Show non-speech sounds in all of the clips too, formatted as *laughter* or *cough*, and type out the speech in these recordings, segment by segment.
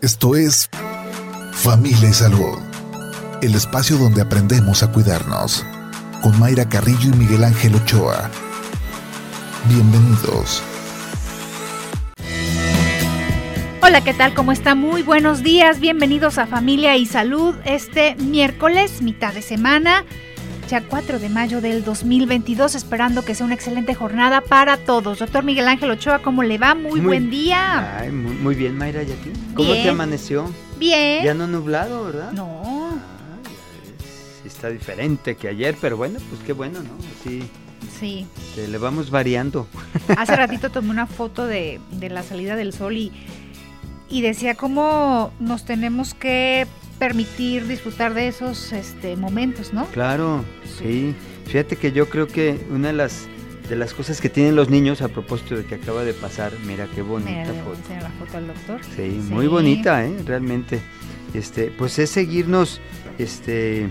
Esto es Familia y Salud, el espacio donde aprendemos a cuidarnos, con Mayra Carrillo y Miguel Ángel Ochoa. Bienvenidos. Hola, ¿qué tal? ¿Cómo está? Muy buenos días. Bienvenidos a Familia y Salud este miércoles, mitad de semana ya 4 de mayo del 2022, esperando que sea una excelente jornada para todos. Doctor Miguel Ángel Ochoa, ¿cómo le va? Muy, buen día. Ay, muy, bien, Mayra, ¿y a ti? ¿Cómo te amaneció? Bien. Ya no nublado, ¿verdad? No. está diferente que ayer, pero bueno, pues qué bueno, ¿no? Sí. Sí. le vamos variando. *laughs* Hace ratito tomé una foto de, de la salida del sol y, y decía cómo nos tenemos que permitir disfrutar de esos este, momentos, ¿no? Claro, sí. Fíjate que yo creo que una de las de las cosas que tienen los niños a propósito de que acaba de pasar, mira qué bonita foto. la foto al doctor. Sí, muy bonita, ¿eh? Realmente. Este, pues es seguirnos, este,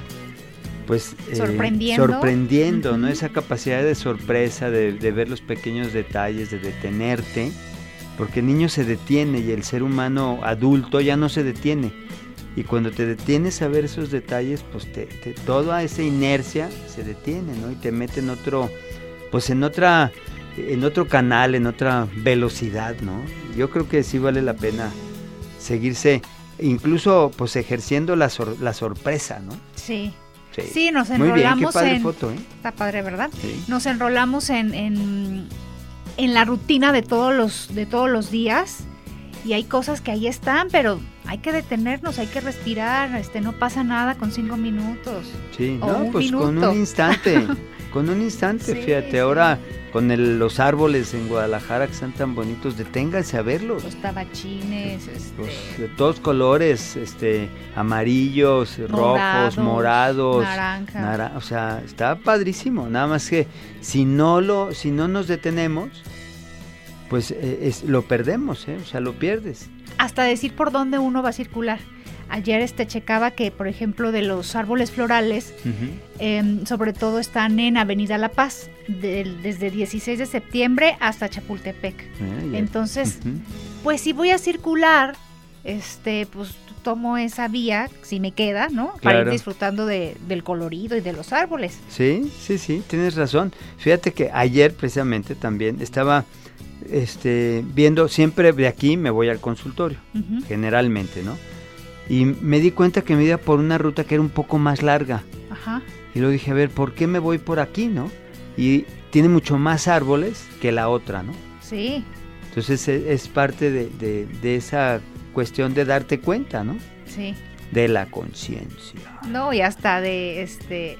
pues eh, sorprendiendo, sorprendiendo ¿no? Esa capacidad de sorpresa, de, de, ver los pequeños detalles, de detenerte, porque el niño se detiene y el ser humano adulto ya no se detiene y cuando te detienes a ver esos detalles, pues te, toda esa inercia se detiene, ¿no? Y te mete en otro, pues en otra, en otro canal, en otra velocidad, ¿no? Yo creo que sí vale la pena seguirse, incluso pues ejerciendo la, la sorpresa, ¿no? Sí. Sí, nos enrolamos Muy en... foto, ¿eh? Está padre, ¿verdad? Nos enrolamos en, en, en la rutina de todos los, de todos los días y hay cosas que ahí están, pero hay que detenernos, hay que respirar, este, no pasa nada con cinco minutos. Sí, no, pues con un instante, *laughs* con un instante, fíjate, ahora con los árboles en Guadalajara que están tan bonitos, deténganse a verlos. Los tabachines, este, de todos colores, este, amarillos, rojos, morados, naranja. o sea, está padrísimo, nada más que si no lo, si no nos detenemos, pues eh, es, lo perdemos, ¿eh? o sea, lo pierdes. Hasta decir por dónde uno va a circular. Ayer este checaba que, por ejemplo, de los árboles florales, em, sobre todo están en Avenida La Paz, desde 16 de septiembre hasta Chapultepec. Ah, Entonces, pues si voy a circular, este, pues tomo esa vía, si me queda, ¿no? Para ir disfrutando de, del colorido y de los árboles. Sí, sí, sí, tienes razón. Fíjate que ayer precisamente también estaba este, viendo, siempre de aquí me voy al consultorio, generalmente, ¿no? Y me di cuenta que me iba por una ruta que era un poco más larga. Ajá. Y luego dije, a ver, ¿por qué me voy por aquí, no? Y tiene mucho más árboles que la otra, ¿no? Sí. Entonces e, es, parte de, de, esa cuestión de darte cuenta, ¿no? Sí. De la conciencia. No, y hasta de este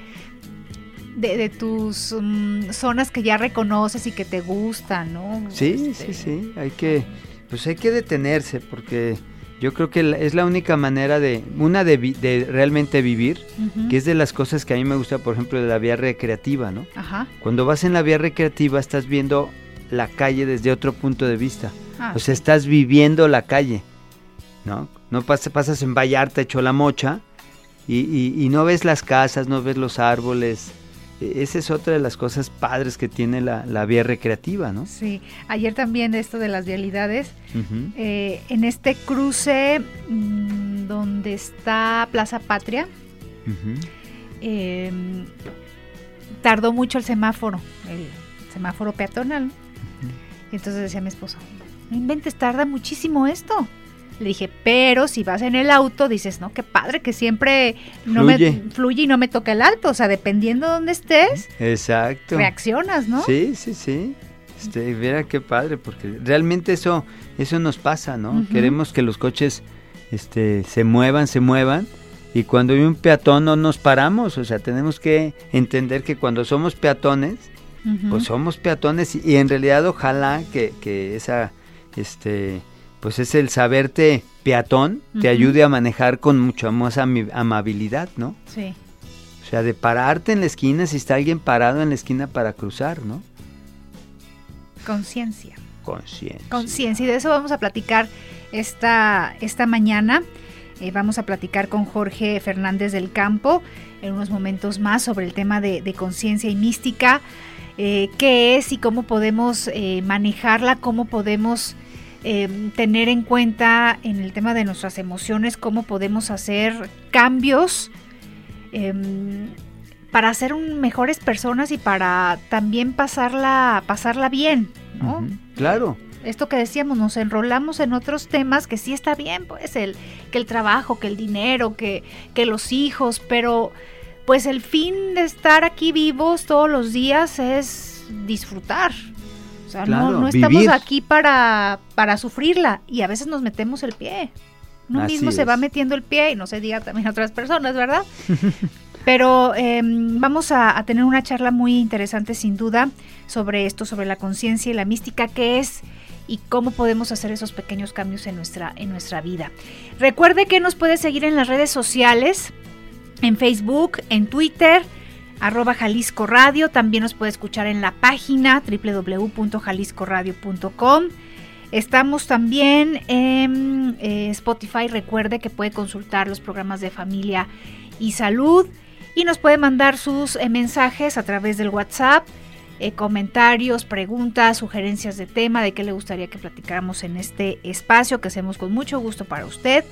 de, tus mm, zonas que ya reconoces y que te gustan, ¿no? Sí, este, sí, sí, hay que, pues hay que detenerse porque yo creo que es la única manera de, una de, realmente vivir, que es de las cosas que a mí me gusta, por ejemplo, de la vía recreativa, ¿no? Ajá. Cuando vas en la vía recreativa estás viendo la calle desde otro punto de vista, ah, o sea, estás viviendo la calle, ¿no? No pasas, pasas en Vallarta hecho la mocha y, y no ves las casas, no ves los árboles, esa es otra de las cosas padres que tiene la, vía recreativa, ¿no? Sí, ayer también esto de las vialidades, eh, en este cruce mm, donde está Plaza Patria, em, tardó mucho el semáforo, el semáforo peatonal. entonces decía mi esposo, no inventes, tarda muchísimo esto. Le dije, pero si vas en el auto, dices, no, qué padre que siempre no fluye. me fluye y no me toca el alto. O sea, dependiendo de dónde estés, Exacto. reaccionas, ¿no? Sí, sí, sí. Este, mira qué padre, porque realmente eso, eso nos pasa, ¿no? Queremos que los coches este, se muevan, se muevan, y cuando hay un peatón no nos paramos. O sea, tenemos que entender que cuando somos peatones, pues somos peatones, y, y, en realidad ojalá que, que esa, este pues es el saberte peatón, te ayude a manejar con mucha más amabilidad, ¿no? Sí. O sea, de pararte en la esquina si está alguien parado en la esquina para cruzar, ¿no? Conciencia. Conciencia. Conciencia. Y de eso vamos a platicar esta, esta mañana. Eh, vamos a platicar con Jorge Fernández del Campo en unos momentos más sobre el tema de, conciencia y mística. Eh, qué es y cómo podemos eh, manejarla, cómo podemos em, tener en cuenta en el tema de nuestras emociones cómo podemos hacer cambios em, para ser mejores personas y para también pasarla, pasarla bien, ¿no? Claro. Esto que decíamos, nos enrolamos en otros temas que sí está bien, pues el que el trabajo, que el dinero, que, que los hijos, pero pues el fin de estar aquí vivos todos los días es disfrutar. O sea, no, estamos aquí para, para sufrirla y a veces nos metemos el pie. Uno mismo se va metiendo el pie y no se diga también a otras personas, ¿verdad? *laughs* Pero em, vamos a, tener una charla muy interesante sin duda sobre esto, sobre la conciencia y la mística, qué es y cómo podemos hacer esos pequeños cambios en nuestra, en nuestra vida. Recuerde que nos puede seguir en las redes sociales, en Facebook, en Twitter, arroba Jalisco Radio. También nos puede escuchar en la página www.jaliscoradio.com. Estamos también en eh, Spotify. Recuerde que puede consultar los programas de familia y salud y nos puede mandar sus eh, mensajes a través del WhatsApp, eh, comentarios, preguntas, sugerencias de tema, de qué le gustaría que platicáramos en este espacio que hacemos con mucho gusto para usted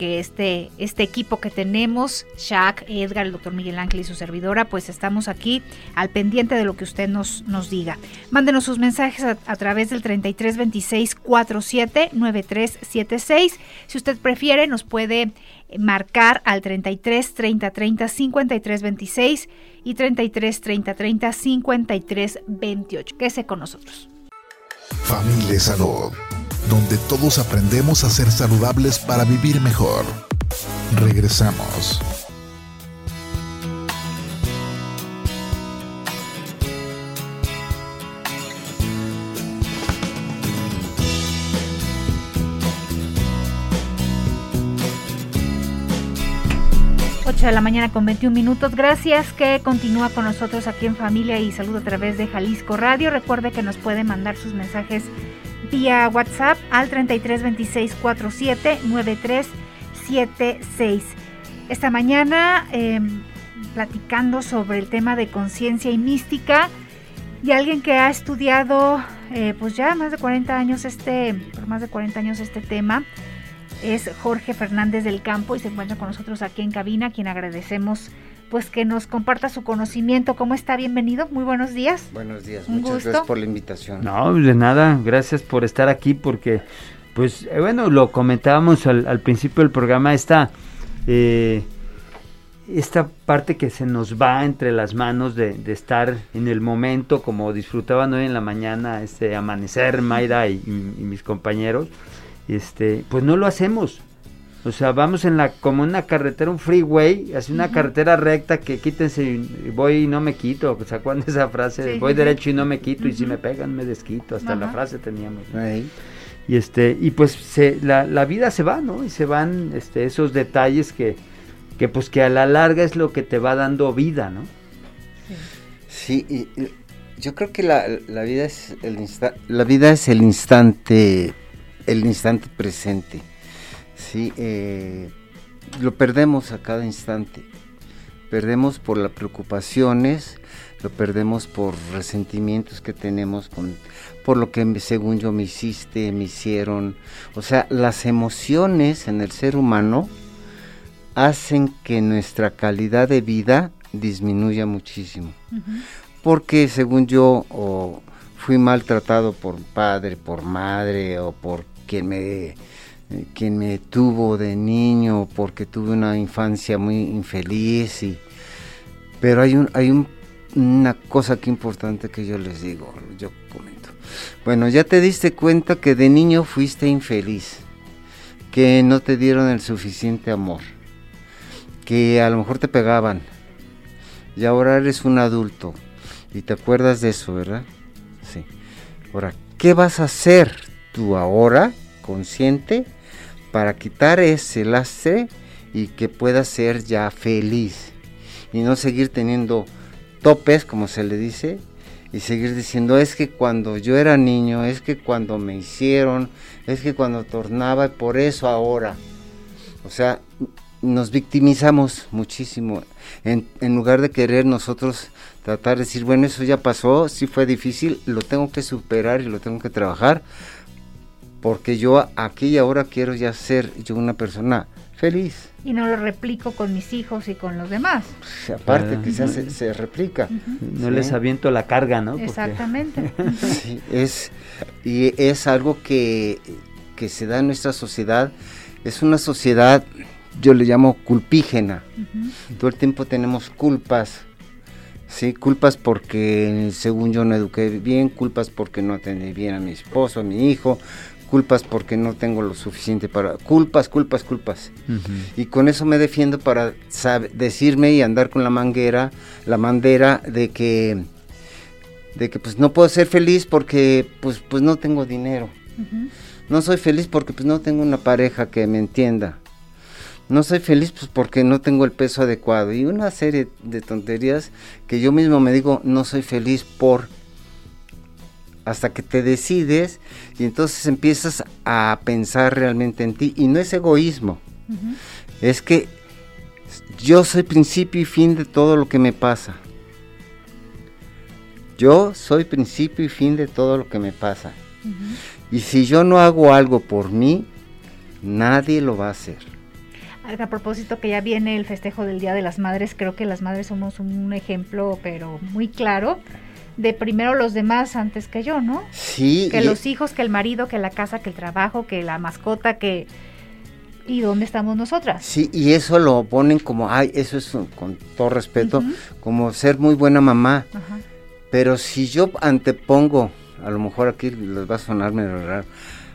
que este, este equipo que tenemos, Shaq, Edgar, el doctor Miguel Ángel y su servidora, pues estamos aquí al pendiente de lo que usted nos, nos diga. Mándenos sus mensajes a, través del 33 26 47 9376. Si usted prefiere, nos puede marcar al 33 30 30 53 26 y 33 30 30 53 28. Quédese con nosotros. Familia Salud donde todos aprendemos a ser saludables para vivir mejor. Regresamos. 8 de la mañana con 21 minutos. Gracias que continúa con nosotros aquí en Familia y Salud a través de Jalisco Radio. Recuerde que nos puede mandar sus mensajes vía WhatsApp al 33 26 47 93 76. Esta mañana em, platicando sobre el tema de conciencia y mística y alguien que ha estudiado eh, pues ya más de 40 años este, por más de 40 años este tema es Jorge Fernández del Campo y se encuentra con nosotros aquí en cabina, quien agradecemos pues que nos comparta su conocimiento. ¿Cómo está? Bienvenido, muy buenos días. Buenos días, muchas gracias por la invitación. No, de nada, gracias por estar aquí porque, pues, eh, bueno, lo comentábamos al, principio del programa, esta, eh, esta parte que se nos va entre las manos de, estar en el momento, como disfrutaban hoy en la mañana, este amanecer, Mayra y, y mis compañeros, este, pues no lo hacemos o sea, vamos en la como una carretera, un freeway, así una carretera recta que quítense, voy y no me quito. ¿Se acuerdan esa frase? voy derecho y no me quito y si me pegan me desquito. Hasta la frase teníamos. Y este y pues se, la, la, vida se va, ¿no? Y se van este, esos detalles que, que pues que a la larga es lo que te va dando vida, ¿no? Sí, y, yo creo que la, la vida es el la vida es el instante el instante presente Sí, eh, lo perdemos a cada instante. Perdemos por las preocupaciones, lo perdemos por resentimientos que tenemos con, por lo que según yo me hiciste, me hicieron. O sea, las emociones en el ser humano hacen que nuestra calidad de vida disminuya muchísimo. Porque según yo o fui maltratado por padre, por madre o por quien me eh, quien me tuvo de niño porque tuve una infancia muy infeliz y pero hay un hay una cosa que importante que yo les digo yo comento. Bueno ya te diste cuenta que de niño fuiste infeliz que no te dieron el suficiente amor que a lo mejor te pegaban y ahora eres un adulto y te acuerdas de eso verdad sí. Ahora qué vas a hacer tú ahora consciente para quitar ese lastre y que pueda ser ya feliz y no seguir teniendo topes, como se le dice, y seguir diciendo, es que cuando yo era niño, es que cuando me hicieron, es que cuando tornaba, por eso ahora. O sea, nos victimizamos muchísimo. En, en, lugar de querer nosotros tratar de decir, bueno, eso ya pasó, sí fue difícil, lo tengo que superar y lo tengo que trabajar porque yo aquí y ahora quiero ya ser yo una persona feliz. Y no lo replico con mis hijos y con los demás. aparte, quizás se, replica. No les aviento la carga, ¿no? Exactamente. *laughs* sí, es, y es algo que, que se da en nuestra sociedad. Es una sociedad, yo le llamo culpígena. Todo el tiempo tenemos culpas. Sí, culpas porque según yo no eduqué bien, culpas porque no atendí bien a mi esposo, a mi hijo, culpas porque no tengo lo suficiente para... Culpas, culpas, culpas. Y con eso me defiendo para decirme y andar con la manguera, la mandera de que, de que pues no puedo ser feliz porque pues, pues no tengo dinero. No soy feliz porque pues no tengo una pareja que me entienda. No soy feliz pues porque no tengo el peso adecuado. Y una serie de tonterías que yo mismo me digo, no soy feliz por hasta que te decides y entonces empiezas a pensar realmente en ti. Y no es egoísmo, es que yo soy principio y fin de todo lo que me pasa. Yo soy principio y fin de todo lo que me pasa. Y si yo no hago algo por mí, nadie lo va a hacer. A propósito que ya viene el festejo del Día de las Madres, creo que las madres somos un ejemplo, pero muy claro de primero los demás antes que yo, ¿no? Sí. Que los hijos, que el marido, que la casa, que el trabajo, que la mascota, que... ¿Y dónde estamos nosotras? Sí, y eso lo ponen como, ay, eso es con todo respeto, como ser muy buena mamá. Pero si yo antepongo, a lo mejor aquí les va a sonar medio raro,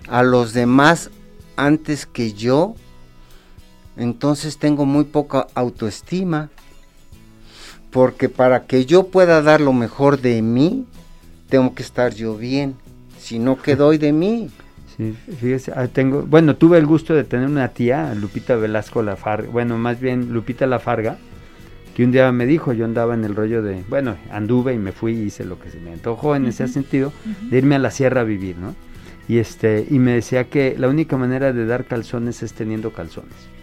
a los demás antes que yo, entonces tengo muy poca autoestima porque para que yo pueda dar lo mejor de mí, tengo que estar yo bien, si no, ¿qué *laughs* doy de mí? Sí, fíjese, ah, tengo, bueno, tuve el gusto de tener una tía, Lupita Velasco Lafarga, bueno, más bien Lupita Lafarga, que un día me dijo, yo andaba en el rollo de, bueno, anduve y me fui y hice lo que se me antojó en ese sentido, de irme a la sierra a vivir, ¿no? Y este, y me decía que la única manera de dar calzones es teniendo calzones.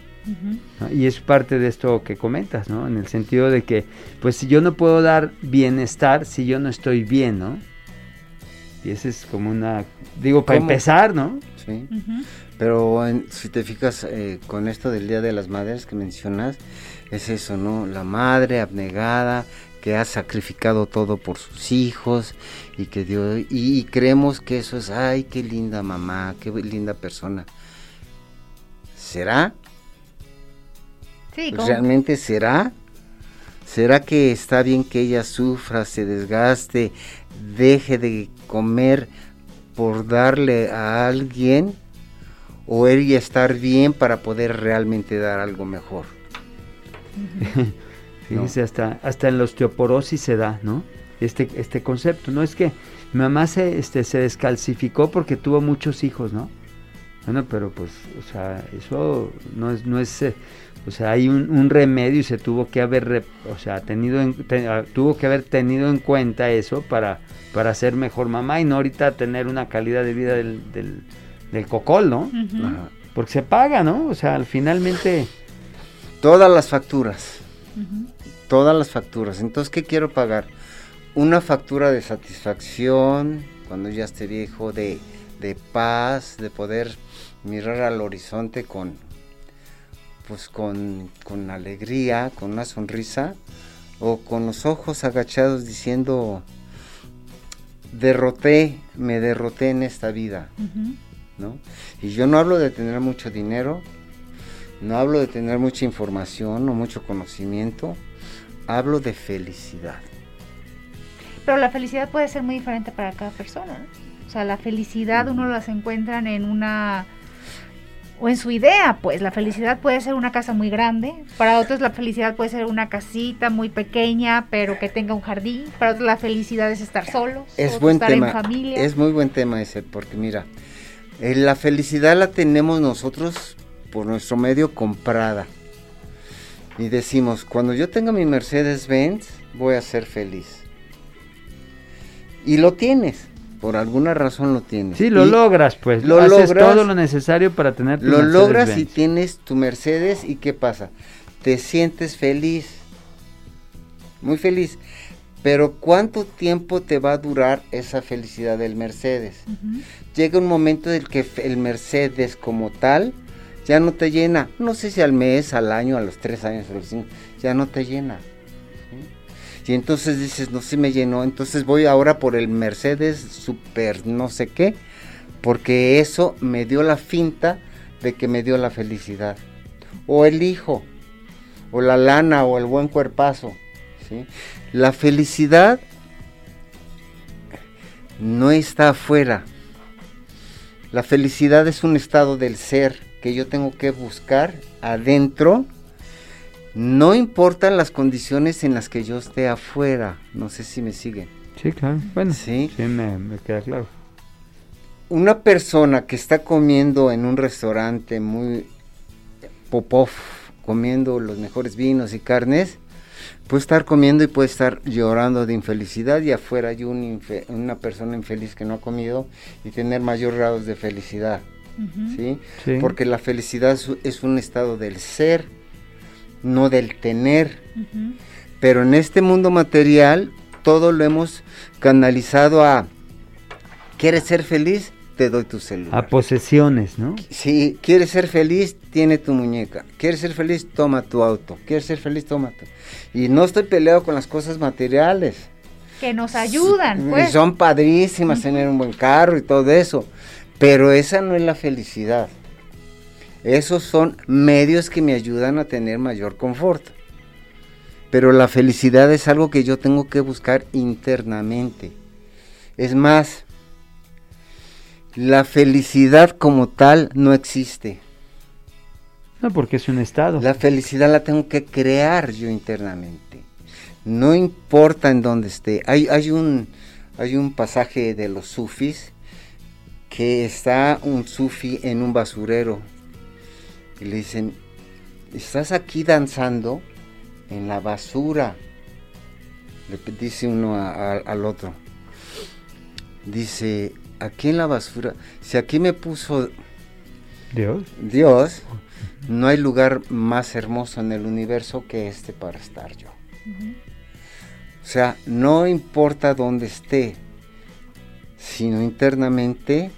Y es parte de esto que comentas, ¿no? En el sentido de que, pues si yo no puedo dar bienestar si yo no estoy bien, ¿no? Y ese es como una, digo, para empezar, ¿no? Sí. Pero si te fijas eh, con esto del Día de las Madres que mencionas, es eso, ¿no? La madre abnegada que ha sacrificado todo por sus hijos y que dio, y creemos que eso es, ay, qué linda mamá, qué linda persona. ¿Será? ¿Realmente será? ¿Será que está bien que ella sufra, se desgaste, deje de comer por darle a alguien? ¿O ella estar bien para poder realmente dar algo mejor? Fíjense, *laughs* hasta, hasta en la osteoporosis se da, ¿no? Este, este concepto, ¿no? Es que mi mamá se, este, se descalcificó porque tuvo muchos hijos, ¿no? Bueno, pero pues, o sea, eso no es, no es, eh, o sea, hay un, remedio y se tuvo que haber, o sea, tenido ah, tuvo que haber tenido en cuenta eso para, para ser mejor mamá y no ahorita tener una calidad de vida del, del, cocol, ¿no? Porque se paga, ¿no? O sea, finalmente... Todas las facturas. Todas las facturas. Entonces, ¿qué quiero pagar? Una factura de satisfacción cuando ya esté viejo, de, de paz, de poder mirar al horizonte con, pues con, alegría, con una sonrisa, o con los ojos agachados diciendo, derroté, me derroté en esta vida, ¿no? Y yo no hablo de tener mucho dinero, no hablo de tener mucha información o mucho conocimiento, hablo de felicidad. Pero la felicidad puede ser muy diferente para cada persona, O sea, la felicidad uno las encuentran en una o en su idea, pues la felicidad puede ser una casa muy grande, para otros la felicidad puede ser una casita muy pequeña, pero que tenga un jardín, para otros la felicidad es estar solos, es buen estar tema, en familia. Es muy buen tema ese, porque mira, eh, la felicidad la tenemos nosotros por nuestro medio comprada. Y decimos, cuando yo tenga mi Mercedes Benz, voy a ser feliz. Y lo tienes por alguna razón lo tienes. Sí, lo logras, pues. Lo Haces todo lo necesario para tener tu Lo logras y tienes tu Mercedes y ¿qué pasa? Te sientes feliz. Muy feliz. Pero ¿cuánto tiempo te va a durar esa felicidad del Mercedes? Llega un momento en el que el Mercedes como tal ya no te llena. No sé si al mes, al año, a los tres años, a los cinco, ya no te llena. Y entonces dices, no sé, me llenó, entonces voy ahora por el Mercedes super no sé qué, porque eso me dio la finta de que me dio la felicidad. O el hijo, o la lana, o el buen cuerpazo. ¿sí? La felicidad no está afuera. La felicidad es un estado del ser que yo tengo que buscar adentro no importan las condiciones en las que yo esté afuera. No sé si me siguen. Sí, claro. Bueno, sí, me, queda claro. Una persona que está comiendo en un restaurante muy popov, comiendo los mejores vinos y carnes, puede estar comiendo y puede estar llorando de infelicidad y afuera hay una persona infeliz que no ha comido y tener mayor grados de felicidad. ¿sí? Porque la felicidad es un estado del ser no del tener. Pero en este mundo material todo lo hemos canalizado a, ¿quieres ser feliz? Te doy tu celular. A posesiones, ¿no? Si quieres ser feliz, tiene tu muñeca. ¿Quieres ser feliz? Toma tu auto. ¿Quieres ser feliz? Toma tu... Y no estoy peleado con las cosas materiales. Que nos ayudan, pues. Son padrísimas tener un buen carro y todo eso. Pero esa no es la felicidad. Esos son medios que me ayudan a tener mayor confort. Pero la felicidad es algo que yo tengo que buscar internamente. Es más, la felicidad como tal no existe. No, porque es un estado. La felicidad la tengo que crear yo internamente. No importa en dónde esté. Hay, hay, un, hay un pasaje de los sufis que está un sufi en un basurero y le dicen, estás aquí danzando en la basura. Le dice uno al otro. Dice, aquí en la basura, si aquí me puso Dios, Dios, no hay lugar más hermoso en el universo que este para estar yo. O sea, no importa dónde esté, sino internamente,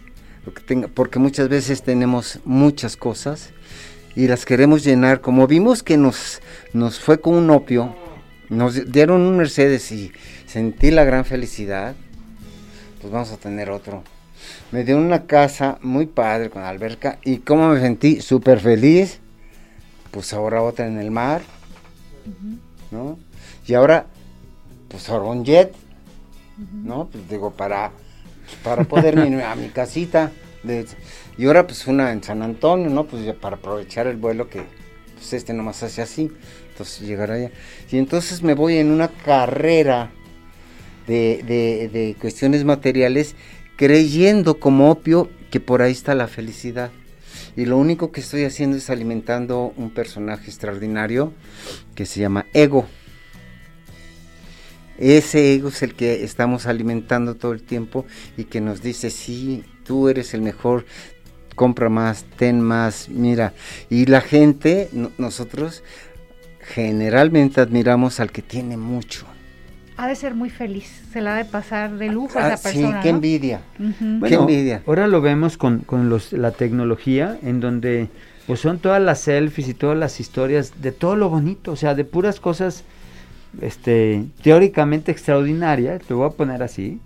lo que tenga, porque muchas veces tenemos muchas cosas y las queremos llenar. Como vimos que nos, nos fue con un opio, nos dieron un Mercedes y sentí la gran felicidad, pues vamos a tener otro. Me dio una casa muy padre con alberca y como me sentí súper feliz, pues ahora otra en el mar, ¿no? Y ahora, pues ahora un jet, ¿no? Pues digo, para, para poder *laughs* ir a mi casita. De, y ahora pues una en San Antonio, ¿no? Pues ya para aprovechar el vuelo que pues este nomás hace así. Entonces llegar allá. Y entonces me voy en una carrera de, de, cuestiones materiales creyendo como opio que por ahí está la felicidad. Y lo único que estoy haciendo es alimentando un personaje extraordinario que se llama ego. Ese ego es el que estamos alimentando todo el tiempo y que nos dice, sí, tú eres el mejor, compra más, ten más, mira. Y la gente, nosotros generalmente admiramos al que tiene mucho. Ha de ser muy feliz, se la ha de pasar de lujo a esa persona. Sí, qué envidia, qué envidia. Ahora lo vemos con, con los, la tecnología, en donde pues son todas las selfies y todas las historias de todo lo bonito, o sea, de puras cosas este teóricamente extraordinarias, te voy a poner así,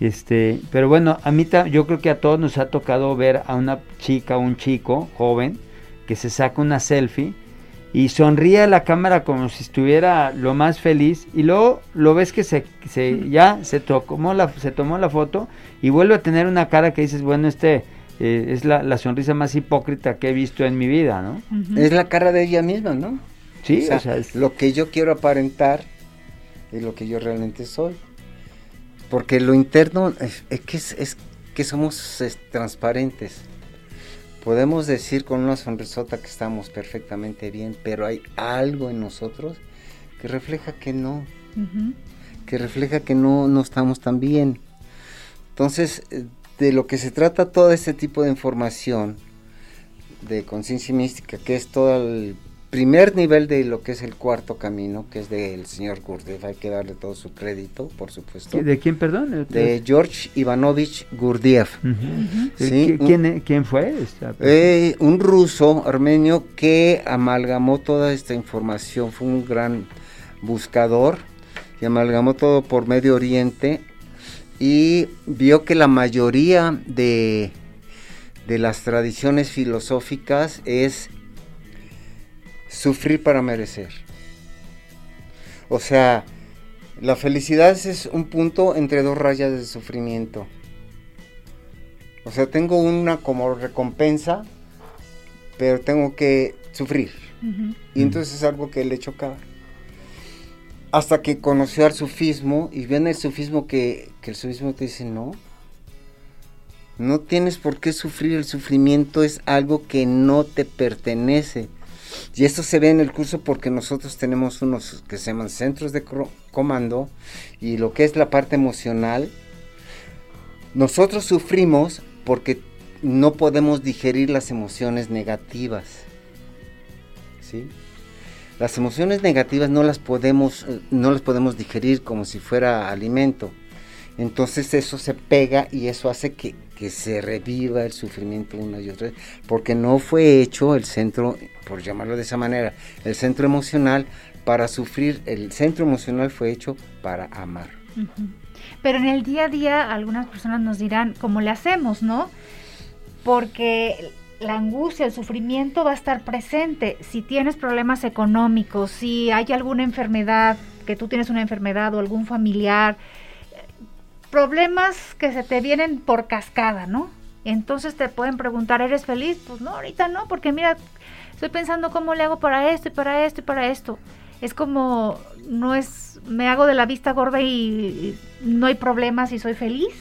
este, pero bueno, a mí yo creo que a todos nos ha tocado ver a una chica o un chico joven que se saca una selfie y sonríe a la cámara como si estuviera lo más feliz y luego lo ves que se, *laughs* ya se tomó la se tomó la foto y vuelve a tener una cara que dices bueno este eh, es la, sonrisa más hipócrita que he visto en mi vida no es la cara de ella misma no sí o sea, es... lo que yo quiero aparentar y lo que yo realmente soy porque lo interno es, que, es, que somos transparentes. Podemos decir con una sonrisota que estamos perfectamente bien, pero hay algo en nosotros que refleja que no, que refleja que no, no estamos tan bien. Entonces, de lo que se trata todo este tipo de información de conciencia mística, que es todo el primer nivel de lo que es el cuarto camino, que es del señor Gurdjieff, hay que darle todo su crédito, por supuesto. ¿De quién, perdón? De George Ivanovich Gurdjieff. ¿Sí? ¿Quién, ¿Quién, fue? Eh, un ruso armenio que amalgamó toda esta información, fue un gran buscador y amalgamó todo por Medio Oriente y vio que la mayoría de, de las tradiciones filosóficas es sufrir para merecer. O sea, la felicidad es un punto entre dos rayas de sufrimiento. O sea, tengo una como recompensa, pero tengo que sufrir. Y entonces es algo que le chocaba. Hasta que conoció al sufismo y viene el sufismo que, que el sufismo te dice, no, no tienes por qué sufrir, el sufrimiento es algo que no te pertenece. Y esto se ve en el curso porque nosotros tenemos unos que se llaman centros de comando y lo que es la parte emocional, nosotros sufrimos porque no podemos digerir las emociones negativas. ¿Sí? Las emociones negativas no las podemos no las podemos digerir como si fuera alimento. Entonces eso se pega y eso hace que, que se reviva el sufrimiento una y otra vez, porque no fue hecho el centro, por llamarlo de esa manera, el centro emocional para sufrir, el centro emocional fue hecho para amar. Pero en el día a día algunas personas nos dirán, ¿cómo le hacemos, no? Porque la angustia, el sufrimiento va a estar presente. Si tienes problemas económicos, si hay alguna enfermedad, que tú tienes una enfermedad o algún familiar, problemas que se te vienen por cascada, ¿no? Entonces te pueden preguntar, ¿eres feliz? Pues no, ahorita no, porque mira, estoy pensando cómo le hago para esto y para esto y para esto. Es como, no es, me hago de la vista gorda y, no hay problemas y soy feliz.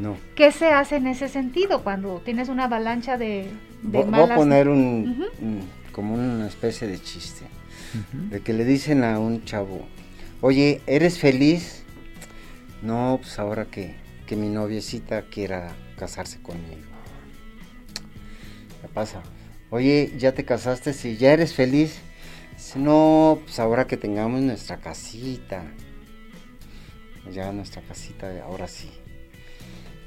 No. ¿Qué se hace en ese sentido cuando tienes una avalancha de, de Voy a poner un, como una especie de chiste. De que le dicen a un chavo, oye, ¿eres feliz? No, pues ahora que, que mi noviecita quiera casarse conmigo. ¿Qué pasa? Oye, ¿ya te casaste? Si ya eres feliz. No, pues ahora que tengamos nuestra casita. Ya nuestra casita, ahora sí.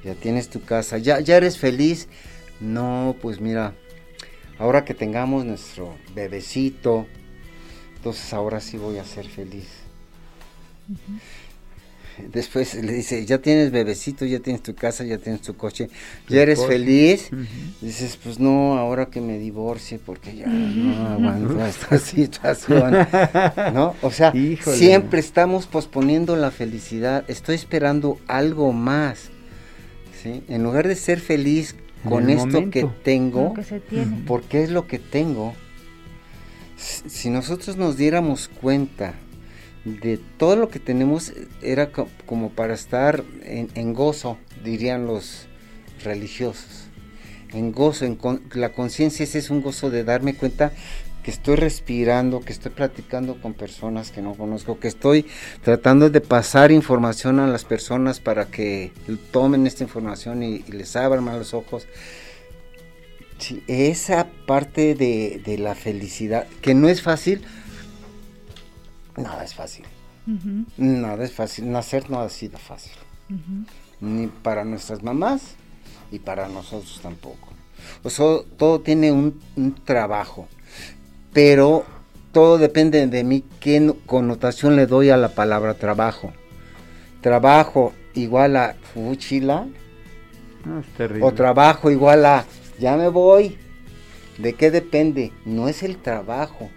Ya tienes tu casa. ¿Ya, ya eres feliz? No, pues mira, ahora que tengamos nuestro bebecito, entonces ahora sí voy a ser feliz después le dice, ya tienes bebecito, ya tienes tu casa, ya tienes tu coche, ya eres feliz. Dices, pues no, ahora que me divorcie porque ya no aguanto esta *laughs* situación. ¿No? O sea, siempre estamos posponiendo la felicidad. Estoy esperando algo más. ¿sí? En lugar de ser feliz con esto que tengo, porque es lo que tengo. Si nosotros nos diéramos cuenta de todo lo que tenemos era como para estar en, gozo, dirían los religiosos. En gozo, en la conciencia ese es un gozo de darme cuenta que estoy respirando, que estoy platicando con personas que no conozco, que estoy tratando de pasar información a las personas para que tomen esta información y, les abran más los ojos. esa parte de, de la felicidad, que no es fácil, nada es fácil. Nada es fácil. Nacer no ha sido fácil. Ni para nuestras mamás y para nosotros tampoco. O sea, todo tiene un, trabajo. Pero todo depende de mí qué connotación le doy a la palabra trabajo. Trabajo igual a fuchila. o trabajo igual a ya me voy. ¿De qué depende? No es el trabajo,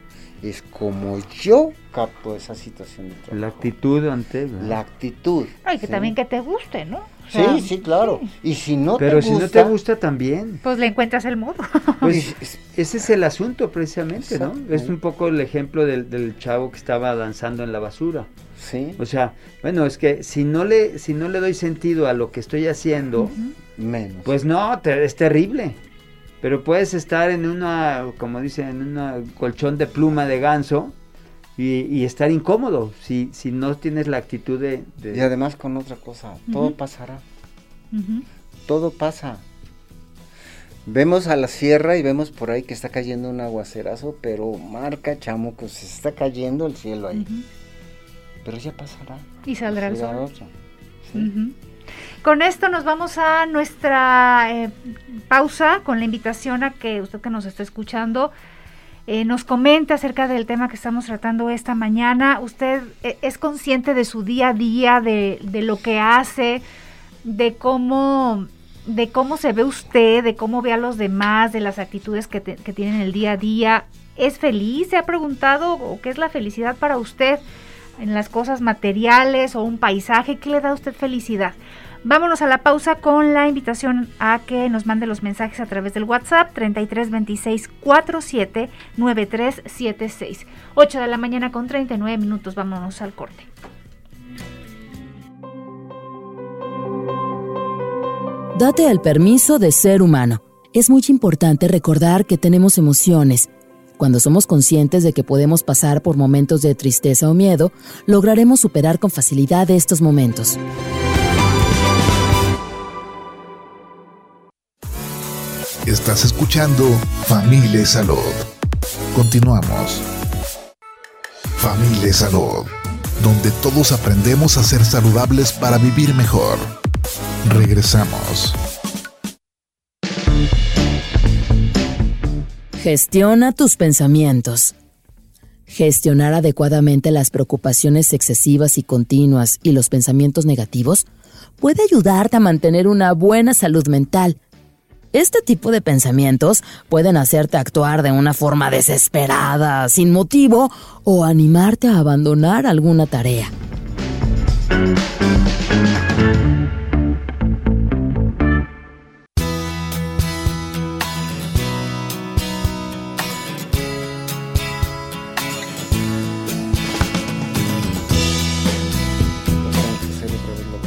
es como yo capto esa situación. la actitud ante la actitud. Ay, que también que te guste, ¿no? sí, sí, claro. Y si no Pero te gusta, si no te gusta también. Pues le encuentras el modo. *laughs* Pues ese es el asunto precisamente, ¿no? Es un poco el ejemplo del, chavo que estaba danzando en la basura. Sí. O sea, bueno, es que si no le si no le doy sentido a lo que estoy haciendo, menos. Pues no, es terrible. Pero puedes estar en una, como dicen, en un colchón de pluma de ganso y, estar incómodo si, si no tienes la actitud de... Y además con otra cosa, todo pasará. Todo pasa. Vemos a la sierra y vemos por ahí que está cayendo un aguacerazo, pero marca chamuco, se está cayendo el cielo ahí. Pero ya pasará. Y saldrá el sol. Con esto nos vamos a nuestra eh, pausa con la invitación a que usted que nos está escuchando eh, nos comente acerca del tema que estamos tratando esta mañana. ¿Usted eh, es consciente de su día a día, de, lo que hace, de cómo, de cómo se ve usted, de cómo ve a los demás, de las actitudes que, que tienen el día a día? ¿Es feliz? ¿Se ha preguntado qué es la felicidad para usted en las cosas materiales o un paisaje? ¿Qué le da a usted felicidad? Vámonos a la pausa con la invitación a que nos mande los mensajes a través del WhatsApp 33 26 47 93 76. 8 de la mañana con 39 minutos. Vámonos al corte. Date el permiso de ser humano. Es muy importante recordar que tenemos emociones. Cuando somos conscientes de que podemos pasar por momentos de tristeza o miedo, lograremos superar con facilidad estos momentos. Estás escuchando Familia Salud. Continuamos. Familia Salud, donde todos aprendemos a ser saludables para vivir mejor. Regresamos. Gestiona tus pensamientos. Gestionar adecuadamente las preocupaciones excesivas y continuas y los pensamientos negativos puede ayudarte a mantener una buena salud mental este tipo de pensamientos pueden hacerte actuar de una forma desesperada, sin motivo, o animarte a abandonar alguna tarea.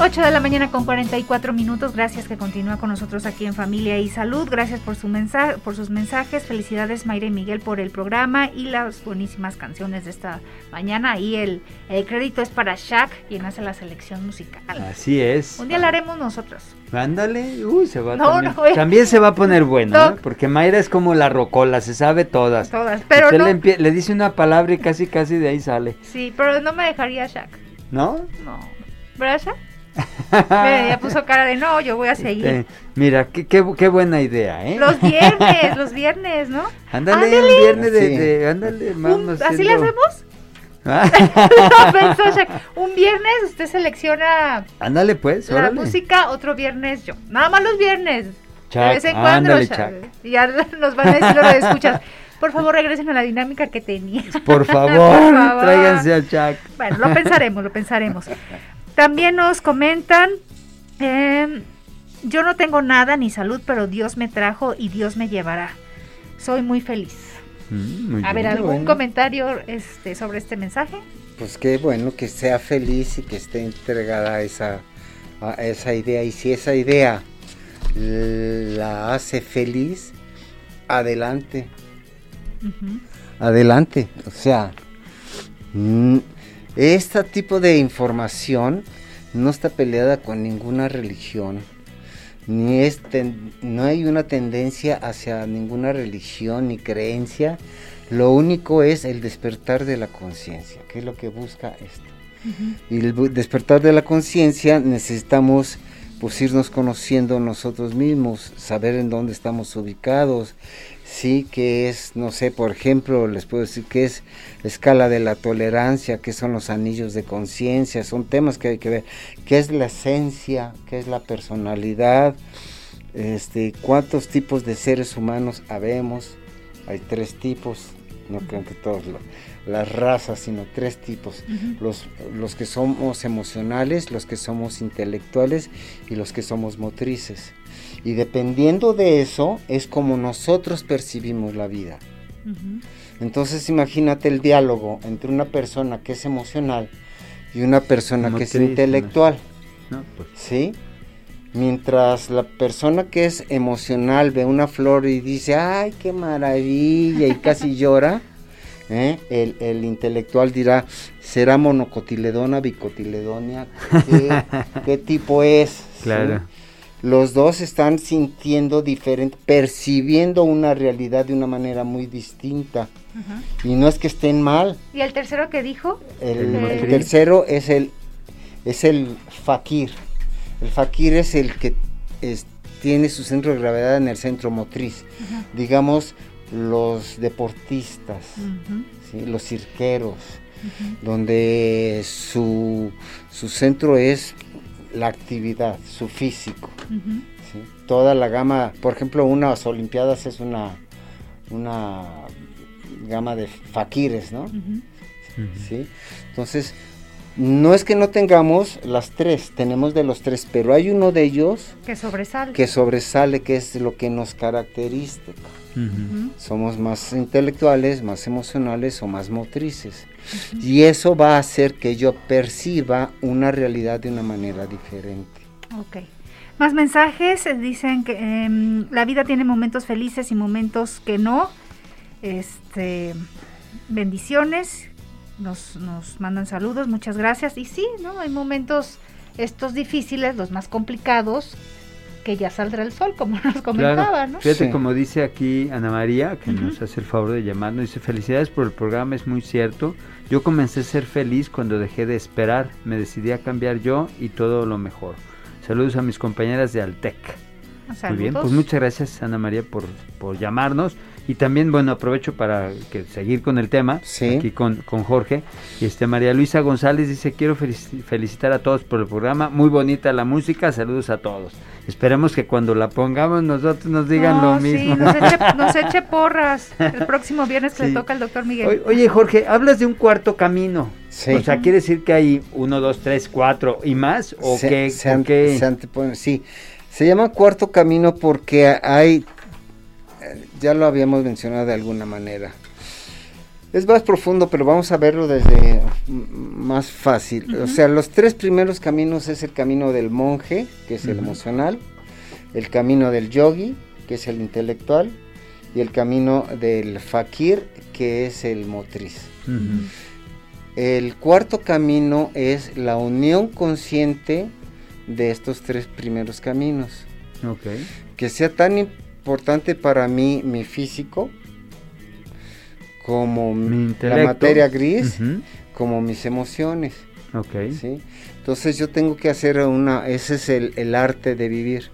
8 de la mañana con 44 minutos. Gracias que continúa con nosotros aquí en Familia y Salud. Gracias por, su mensaje, por sus mensajes. Felicidades Mayra y Miguel por el programa y las buenísimas canciones de esta mañana. Y el, crédito es para Shaq, quien hace la selección musical. Así es. Un día la haremos nosotros. Ándale, uy, se va también, no, también se va a poner bueno, ¿eh? porque Mayra es como la rocola, se sabe todas. Todas, pero Usted le, dice una palabra y casi casi de ahí sale. Sí, pero no me dejaría Shaq. ¿No? No. ¿Verdad, Shaq? *laughs* ya puso cara de no, yo voy a seguir. Eh, mira, qué, qué, qué, buena idea, ¿eh? Los viernes, los *laughs* viernes, ¿no? Ándale, el viernes de, ándale, vamos. ¿Así le hacemos? *laughs* Ah. un viernes usted selecciona ándale pues la música, otro viernes yo. Nada más los viernes. de vez en cuando. Ándale, y ya nos van a decir lo que escuchas. Por favor, regresen a la dinámica que tenía. Por favor, Por favor. tráiganse a Chuck. Bueno, lo pensaremos, lo pensaremos. También nos comentan, em, yo no tengo nada ni salud, pero Dios me trajo y Dios me llevará. Soy muy feliz. Mm, a ver, ¿algún comentario este, sobre este mensaje? Pues qué bueno que sea feliz y que esté entregada a esa, a esa idea. Y si esa idea la hace feliz, adelante. Adelante. O sea, este tipo de información no está peleada con ninguna religión, ni no hay una tendencia hacia ninguna religión ni creencia. Lo único es el despertar de la conciencia, que es lo que busca esto. Y el despertar de la conciencia necesitamos pues irnos conociendo nosotros mismos, saber en dónde estamos ubicados, sí, que es, no sé, por ejemplo, les puedo decir que es escala de la tolerancia, que son los anillos de conciencia, son temas que hay que ver, qué es la esencia, qué es la personalidad, este, cuántos tipos de seres humanos habemos, hay tres tipos, no creo que todos las razas, sino tres tipos, los, los que somos emocionales, los que somos intelectuales y los que somos motrices. Y dependiendo de eso es como nosotros percibimos la vida. Entonces imagínate el diálogo entre una persona que es emocional y una persona que es intelectual. Pues. ¿Sí? Mientras la persona que es emocional ve una flor y dice, ay, qué maravilla, y casi *laughs* llora, ¿eh? el, intelectual dirá, ¿será monocotiledona, bicotiledonia? ¿Qué, tipo es? Claro. Los dos están sintiendo diferente, percibiendo una realidad de una manera muy distinta. Y no es que estén mal. ¿Y el tercero que dijo? El, tercero es el, es el fakir. El fakir es el que tiene su centro de gravedad en el centro motriz. Digamos, los deportistas, los cirqueros, donde su, su centro es la actividad, su físico. Toda la gama, por ejemplo, unas Olimpiadas es una, una gama de faquires, ¿no? ¿Sí? Entonces, no es que no tengamos las tres, tenemos de los tres, pero hay uno de ellos que sobresale, que sobresale, que es lo que nos caracteriza. Somos más intelectuales, más emocionales o más motrices. Y eso va a hacer que yo perciba una realidad de una manera diferente. Ok. Más mensajes eh, dicen que em, la vida tiene momentos felices y momentos que no. Este, bendiciones. Nos, nos mandan saludos, muchas gracias. Y sí, ¿no? Hay momentos estos difíciles, los más complicados, que ya saldrá el sol, como *laughs* nos comentaba, ¿no? Fíjate, como dice aquí Ana María, que nos hace el favor de llamarnos, dice, felicidades por el programa, es muy cierto. Yo comencé a ser feliz cuando dejé de esperar, me decidí a cambiar yo y todo lo mejor. Saludos a mis compañeras de Altec. Muy bien, pues muchas gracias Ana María por, por llamarnos. Y también, bueno, aprovecho para que, seguir con el tema, aquí con, con, Jorge. Y este María Luisa González dice, quiero felicitar a todos por el programa, muy bonita la música, saludos a todos. Esperemos que cuando la pongamos nosotros nos digan lo mismo. Sí, *laughs* nos eche, porras el próximo viernes que le toca al doctor Miguel. oye, Jorge, hablas de un cuarto camino. Sí. O sea, ¿quiere decir que hay uno, dos, tres, cuatro y más? ¿O que, sí, se llama cuarto camino porque hay ya lo habíamos mencionado de alguna manera. Es más profundo, pero vamos a verlo desde más fácil. O sea, los tres primeros caminos es el camino del monje, que es el emocional, el camino del yogi, que es el intelectual, y el camino del fakir, que es el motriz. El cuarto camino es la unión consciente de estos tres primeros caminos. Que sea tan importante para mí mi físico, como la materia gris, como mis emociones. Okay. ¿sí? Entonces yo tengo que hacer una, ese es el, arte de vivir,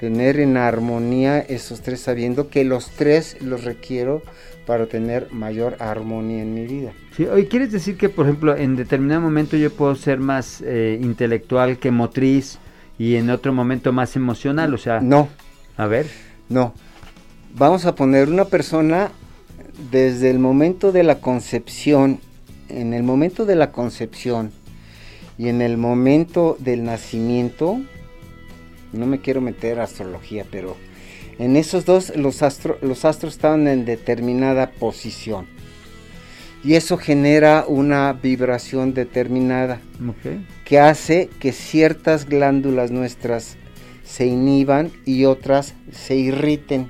tener en armonía esos tres, sabiendo que los tres los requiero para tener mayor armonía en mi vida. Sí, hoy quieres decir que, por ejemplo, en determinado momento yo puedo ser más eh, intelectual que motriz y en otro momento más emocional, o sea... No. A ver. No, vamos a poner una persona desde el momento de la concepción, en el momento de la concepción y en el momento del nacimiento, no me quiero meter a astrología, pero en esos dos los, los astros estaban en determinada posición. Y eso genera una vibración determinada que hace que ciertas glándulas nuestras se inhiban y otras se irriten.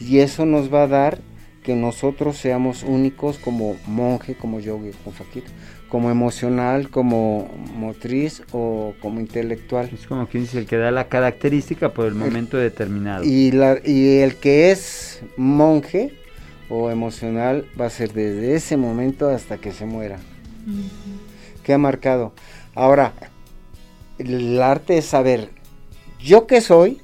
Y eso nos va a dar que nosotros seamos únicos como monje, como yogi, como fakir, como emocional, como motriz o como intelectual. Es como quien dice el que da la característica por el momento determinado. Y, la, y el que es monje o emocional va a ser desde ese momento hasta que se muera. ¿Qué ha marcado? Ahora, el arte es saber yo qué soy,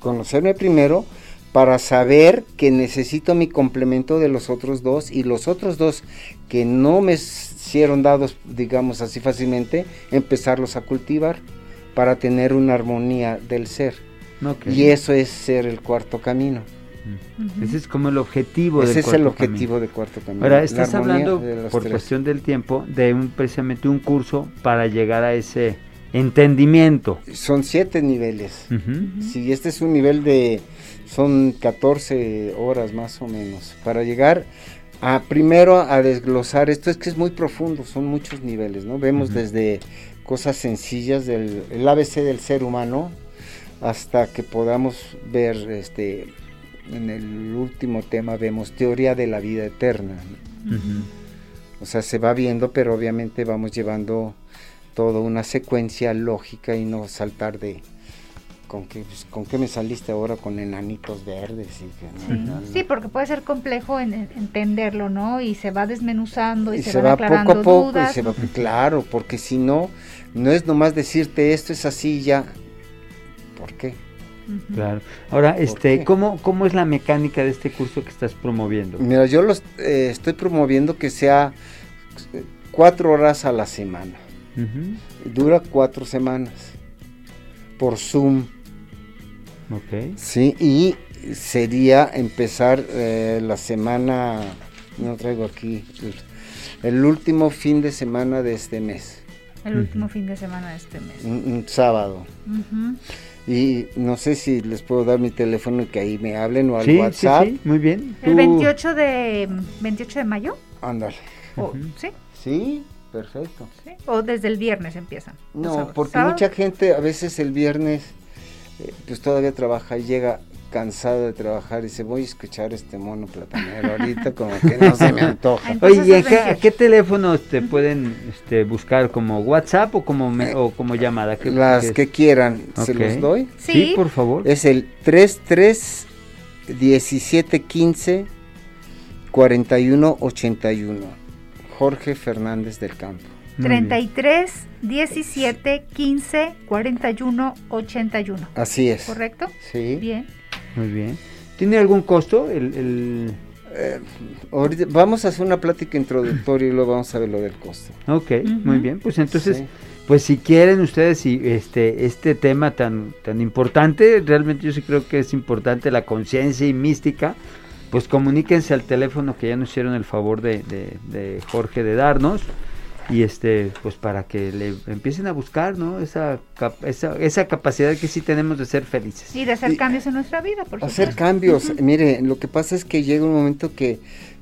conocerme primero para saber que necesito mi complemento de los otros dos y los otros dos que no me hicieron dados, digamos así fácilmente, empezarlos a cultivar para tener una armonía del ser. Y eso es ser el cuarto camino. Ese es como el objetivo Ese es el objetivo de cuarto camino. Ahora, estás hablando, por cuestión del tiempo, de un, precisamente un curso para llegar a ese Entendimiento. Son siete niveles. Si este es un nivel de, son 14 horas más o menos, para llegar a primero a desglosar, esto es que es muy profundo, son muchos niveles, ¿no? Vemos desde cosas sencillas del el ABC del ser humano hasta que podamos ver, este, en el último tema vemos teoría de la vida eterna. O sea, se va viendo, pero obviamente vamos llevando todo una secuencia lógica y no saltar de con qué, pues, con qué me saliste ahora con enanitos verdes. Y que, Sí. Sí, porque puede ser complejo en, en entenderlo, ¿no? Y se va desmenuzando y, y se, va aclarando poco a poco dudas. y se va claro porque si no no es nomás decirte esto es así ya ¿por qué? Claro. Ahora, este? ¿cómo, ¿cómo es la mecánica de este curso que estás promoviendo? Mira, yo los eh, estoy promoviendo que sea eh, cuatro horas a la semana. Dura cuatro semanas por Zoom, Ok. sí, y sería empezar eh, la semana, no traigo aquí, el, el último fin de semana de este mes, El último fin de semana de este mes. un, un sábado. Y no sé si les puedo dar mi teléfono y que ahí me hablen o al Sí, sí, WhatsApp. sí, muy bien. El Tú- 28 de 28 de mayo, Ándale. o, Ujú. ¿sí? Sí, perfecto. sí, o desde el viernes empiezan. No, sábados. porque ¿Sábado? mucha gente a veces el viernes eh, pues todavía trabaja y llega cansado de trabajar y dice voy a escuchar este mono platanero ahorita como que no se me antoja. Entonces *laughs* Oye, ¿y es a qué, a 28. qué teléfono te pueden este, buscar? ¿Como WhatsApp o como, me- o como llamada? ¿Qué- Las qué- que quieran, se los doy. Sí, Sí. por favor. Es el 33 17 15 41 81. Jorge Fernández del Campo. Muy bien. 33 17 15 41 81. Así es. ¿Correcto? Sí. Bien. Muy bien. ¿Tiene algún costo el, el- Eh, ahorita vamos a hacer una plática introductoria y luego vamos a ver lo del costo. Ok, muy bien. Pues entonces, Sí. pues si quieren ustedes y este este tema tan tan importante, realmente yo sí creo que es importante la conciencia y mística, pues comuníquense al teléfono que ya nos hicieron el favor de, de- de Jorge de darnos y este pues para que le empiecen a buscar, ¿no? Esa esa, esa capacidad que sí tenemos de ser felices. Y de hacer Y- cambios en nuestra vida, por Hacer supuesto. cambios. Mire, lo que pasa es que llega un momento que,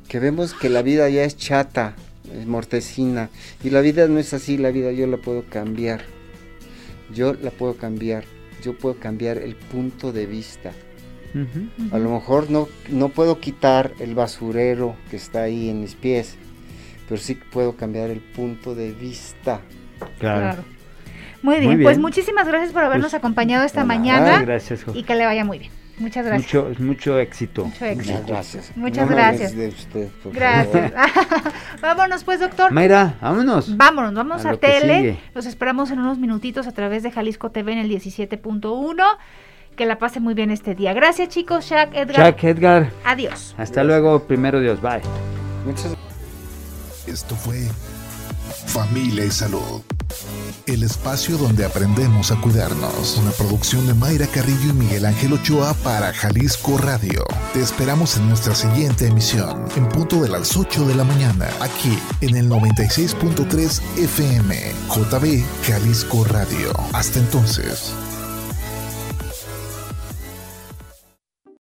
que vemos que la vida ya es chata, es mortecina. Y la vida no es así, la vida yo la puedo cambiar. Yo la puedo cambiar. Yo puedo cambiar el punto de vista. A lo mejor no, no puedo quitar el basurero que está ahí en mis pies, pero sí puedo cambiar el punto de vista. Claro. Claro. Muy bien, Muy pues muchísimas gracias por habernos Pues, acompañado esta nada. mañana Gracias, Jorge. y que le vaya muy bien. Muchas gracias. Mucho mucho éxito. Mucho éxito. Muchas gracias. Muchas No gracias. olvides de usted, por Gracias. favor. *laughs* Vámonos pues, doctor. Mayra, vámonos. Vámonos, vamos A a, lo que tele. sigue. Los esperamos en unos minutitos a través de Jalisco TV en el 17.1. Que la pase muy bien este día. Gracias, chicos. Shaq, Edgar. Chuck, Edgar, Adiós. hasta luego, primero Dios, bye. Muchas Esto fue Familia y Salud. El espacio donde aprendemos a cuidarnos. Una producción de Mayra Carrillo y Miguel Ángel Ochoa para Jalisco Radio. Te esperamos en nuestra siguiente emisión, en punto de las 8 de la mañana, aquí en el 96.3 FM, JB Jalisco Radio. Hasta entonces.